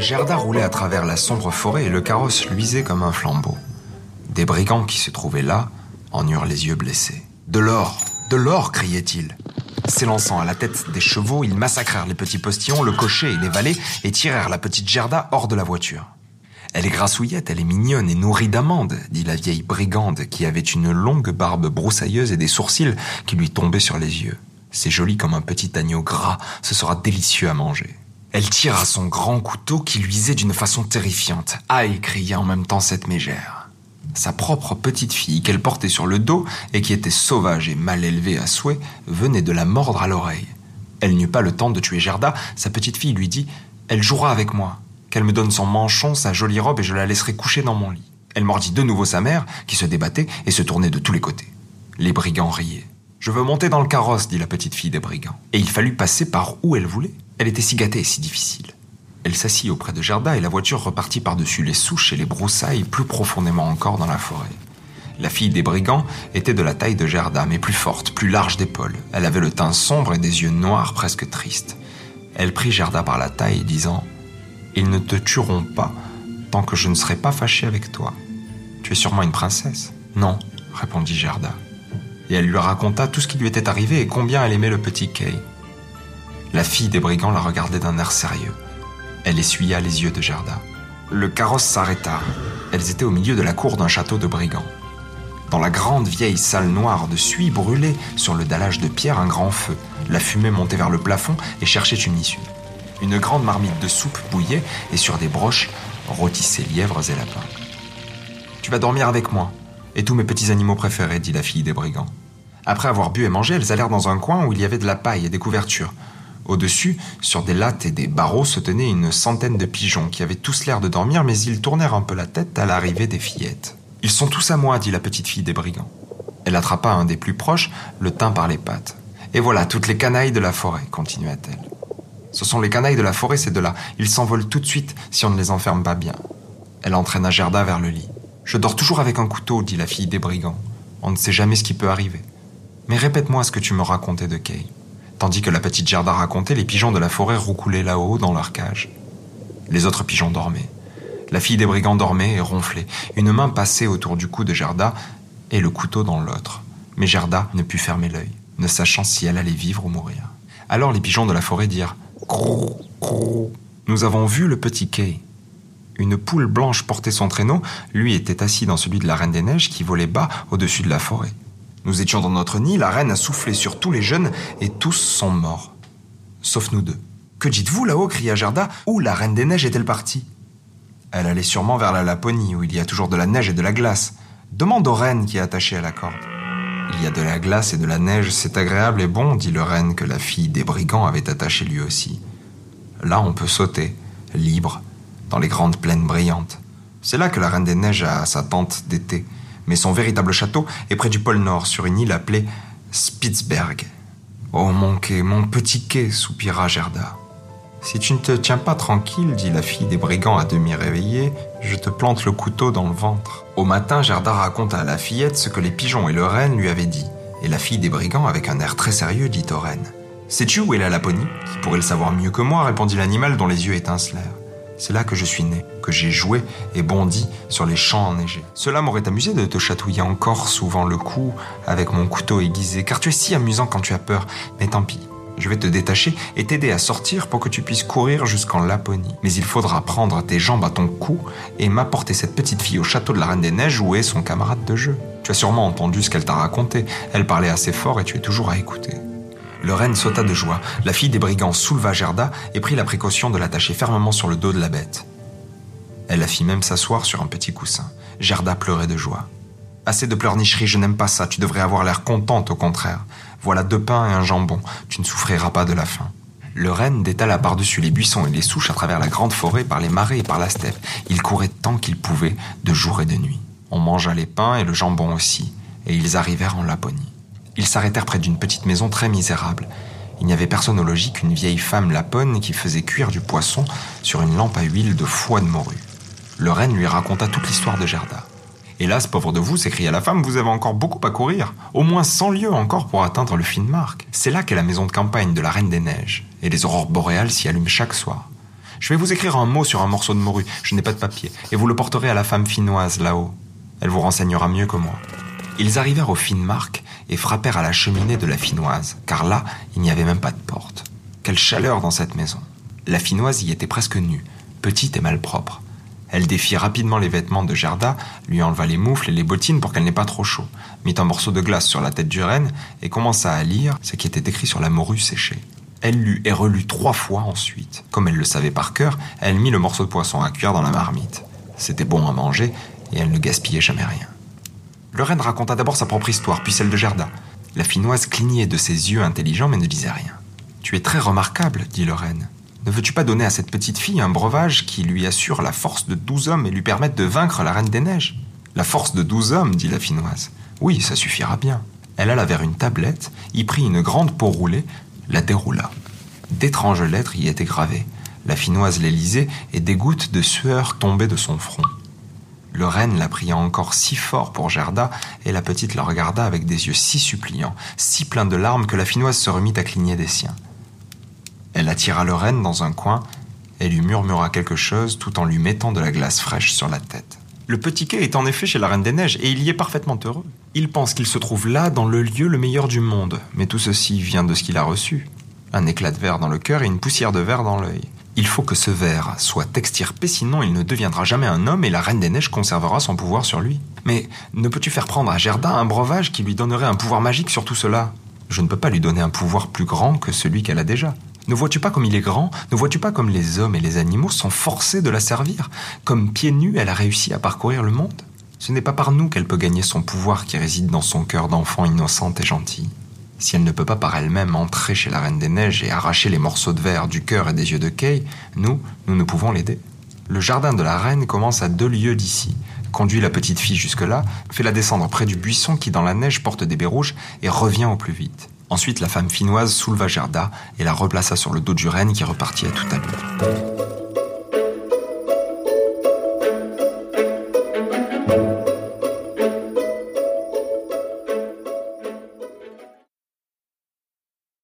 Gerda roulait à travers la sombre forêt et le carrosse luisait comme un flambeau. Des brigands qui se trouvaient là en eurent les yeux blessés. De l'or, de l'or, criait-il. S'élançant à la tête des chevaux, ils massacrèrent les petits postillons, le cocher et les valets et tirèrent la petite Gerda hors de la voiture. Elle est grassouillette, elle est mignonne et nourrie d'amandes, dit la vieille brigande qui avait une longue barbe broussailleuse et des sourcils qui lui tombaient sur les yeux. C'est joli comme un petit agneau gras, ce sera délicieux à manger. Elle tira son grand couteau qui luisait d'une façon terrifiante. Aïe, cria en même temps cette mégère. Sa propre petite fille qu'elle portait sur le dos et qui était sauvage et mal élevée à souhait venait de la mordre à l'oreille. Elle n'eut pas le temps de tuer Gerda, sa petite fille lui dit Elle jouera avec moi qu'elle me donne son manchon, sa jolie robe et je la laisserai coucher dans mon lit. Elle mordit de nouveau sa mère, qui se débattait et se tournait de tous les côtés. Les brigands riaient. Je veux monter dans le carrosse, dit la petite fille des brigands. Et il fallut passer par où elle voulait. Elle était si gâtée et si difficile. Elle s'assit auprès de Gerda et la voiture repartit par-dessus les souches et les broussailles plus profondément encore dans la forêt. La fille des brigands était de la taille de Gerda, mais plus forte, plus large d'épaules. Elle avait le teint sombre et des yeux noirs presque tristes. Elle prit Gerda par la taille, disant ils ne te tueront pas tant que je ne serai pas fâché avec toi. Tu es sûrement une princesse Non, répondit Gerda. Et elle lui raconta tout ce qui lui était arrivé et combien elle aimait le petit Kay. La fille des brigands la regardait d'un air sérieux. Elle essuya les yeux de Gerda. Le carrosse s'arrêta. Elles étaient au milieu de la cour d'un château de brigands. Dans la grande vieille salle noire de suie brûlait sur le dallage de pierre un grand feu. La fumée montait vers le plafond et cherchait une issue. Une grande marmite de soupe bouillait et sur des broches rôtissaient lièvres et lapins. Tu vas dormir avec moi et tous mes petits animaux préférés, dit la fille des brigands. Après avoir bu et mangé, elles allèrent dans un coin où il y avait de la paille et des couvertures. Au-dessus, sur des lattes et des barreaux, se tenaient une centaine de pigeons qui avaient tous l'air de dormir, mais ils tournèrent un peu la tête à l'arrivée des fillettes. Ils sont tous à moi, dit la petite fille des brigands. Elle attrapa un des plus proches, le tint par les pattes. Et voilà toutes les canailles de la forêt, continua-t-elle. Ce sont les canailles de la forêt, ces deux-là. Ils s'envolent tout de suite si on ne les enferme pas bien. Elle entraîna Gerda vers le lit. Je dors toujours avec un couteau, dit la fille des brigands. On ne sait jamais ce qui peut arriver. Mais répète-moi ce que tu me racontais de Kay. Tandis que la petite Gerda racontait, les pigeons de la forêt roucoulaient là-haut dans leur cage. Les autres pigeons dormaient. La fille des brigands dormait et ronflait. Une main passait autour du cou de Gerda et le couteau dans l'autre. Mais Gerda ne put fermer l'œil, ne sachant si elle allait vivre ou mourir. Alors les pigeons de la forêt dirent nous avons vu le petit Kay. Une poule blanche portait son traîneau, lui était assis dans celui de la Reine des Neiges qui volait bas au-dessus de la forêt. Nous étions dans notre nid, la reine a soufflé sur tous les jeunes et tous sont morts. Sauf nous deux. Que dites-vous là-haut? cria Gerda. Où la Reine des Neiges est-elle partie? Elle allait sûrement vers la Laponie, où il y a toujours de la neige et de la glace. Demande au reine qui est attaché à la corde. Il y a de la glace et de la neige, c'est agréable et bon, dit le renne que la fille des brigands avait attaché lui aussi. Là, on peut sauter, libre, dans les grandes plaines brillantes. C'est là que la Reine des Neiges a sa tente d'été, mais son véritable château est près du pôle Nord, sur une île appelée Spitzberg. Oh mon quai, mon petit quai, soupira Gerda. Si tu ne te tiens pas tranquille, dit la fille des brigands à demi réveillée, je te plante le couteau dans le ventre. Au matin, Gerda raconta à la fillette ce que les pigeons et le renne lui avaient dit. Et la fille des brigands, avec un air très sérieux, dit au renne Sais-tu où est la Laponie? Qui pourrait le savoir mieux que moi, répondit l'animal dont les yeux étincelèrent. C'est là que je suis né, que j'ai joué et bondi sur les champs enneigés. Cela m'aurait amusé de te chatouiller encore souvent le cou avec mon couteau aiguisé, car tu es si amusant quand tu as peur. Mais tant pis, je vais te détacher et t'aider à sortir pour que tu puisses courir jusqu'en Laponie. Mais il faudra prendre tes jambes à ton cou et m'apporter cette petite fille au château de la Reine des Neiges où est son camarade de jeu. Tu as sûrement entendu ce qu'elle t'a raconté. Elle parlait assez fort et tu es toujours à écouter. Le reine sauta de joie. La fille des brigands souleva Gerda et prit la précaution de l'attacher fermement sur le dos de la bête. Elle la fit même s'asseoir sur un petit coussin. Gerda pleurait de joie. Assez de pleurnicherie, je n'aime pas ça, tu devrais avoir l'air contente au contraire. Voilà deux pains et un jambon, tu ne souffriras pas de la faim. Le renne détala par-dessus les buissons et les souches à travers la grande forêt, par les marais et par la steppe. Il courait tant qu'il pouvait, de jour et de nuit. On mangea les pains et le jambon aussi, et ils arrivèrent en Laponie. Ils s'arrêtèrent près d'une petite maison très misérable. Il n'y avait personne au logis qu'une vieille femme lapone qui faisait cuire du poisson sur une lampe à huile de foie de morue. Le renne lui raconta toute l'histoire de Gerda. Hélas, pauvre de vous, s'écria la femme, vous avez encore beaucoup à courir. Au moins cent lieues encore pour atteindre le Finnmark. C'est là qu'est la maison de campagne de la Reine des Neiges, et les aurores boréales s'y allument chaque soir. Je vais vous écrire un mot sur un morceau de morue, je n'ai pas de papier, et vous le porterez à la femme finnoise là-haut. Elle vous renseignera mieux que moi. Ils arrivèrent au Finnmark et frappèrent à la cheminée de la finnoise, car là, il n'y avait même pas de porte. Quelle chaleur dans cette maison. La finnoise y était presque nue, petite et malpropre. Elle défit rapidement les vêtements de Gerda, lui enleva les moufles et les bottines pour qu'elle n'ait pas trop chaud, mit un morceau de glace sur la tête du renne et commença à lire ce qui était écrit sur la morue séchée. Elle lut et relut trois fois ensuite. Comme elle le savait par cœur, elle mit le morceau de poisson à cuire dans la marmite. C'était bon à manger et elle ne gaspillait jamais rien. Le renne raconta d'abord sa propre histoire, puis celle de Gerda. La finnoise clignait de ses yeux intelligents mais ne disait rien. Tu es très remarquable, dit le renne. Ne veux-tu pas donner à cette petite fille un breuvage qui lui assure la force de douze hommes et lui permette de vaincre la reine des neiges La force de douze hommes, dit la finnoise. Oui, ça suffira bien. Elle alla vers une tablette, y prit une grande peau roulée, la déroula. D'étranges lettres y étaient gravées. La finnoise les lisait et des gouttes de sueur tombaient de son front. Le reine la pria encore si fort pour Gerda, et la petite la regarda avec des yeux si suppliants, si pleins de larmes que la finnoise se remit à cligner des siens. Elle attira le renne dans un coin et lui murmura quelque chose tout en lui mettant de la glace fraîche sur la tête. Le petit quai est en effet chez la Reine des Neiges et il y est parfaitement heureux. Il pense qu'il se trouve là dans le lieu le meilleur du monde, mais tout ceci vient de ce qu'il a reçu. Un éclat de verre dans le cœur et une poussière de verre dans l'œil. Il faut que ce verre soit extirpé, sinon il ne deviendra jamais un homme et la Reine des Neiges conservera son pouvoir sur lui. Mais ne peux-tu faire prendre à Gerda un breuvage qui lui donnerait un pouvoir magique sur tout cela? Je ne peux pas lui donner un pouvoir plus grand que celui qu'elle a déjà. Ne vois-tu pas comme il est grand? Ne vois-tu pas comme les hommes et les animaux sont forcés de la servir? Comme pieds nus, elle a réussi à parcourir le monde? Ce n'est pas par nous qu'elle peut gagner son pouvoir qui réside dans son cœur d'enfant innocente et gentille. Si elle ne peut pas par elle-même entrer chez la Reine des Neiges et arracher les morceaux de verre du cœur et des yeux de Kay, nous, nous ne pouvons l'aider. Le jardin de la reine commence à deux lieues d'ici. Conduit la petite fille jusque-là, fait la descendre près du buisson qui dans la neige porte des baies rouges et revient au plus vite. Ensuite, la femme finnoise souleva Gerda et la replaça sur le dos du renne qui repartit à toute allure.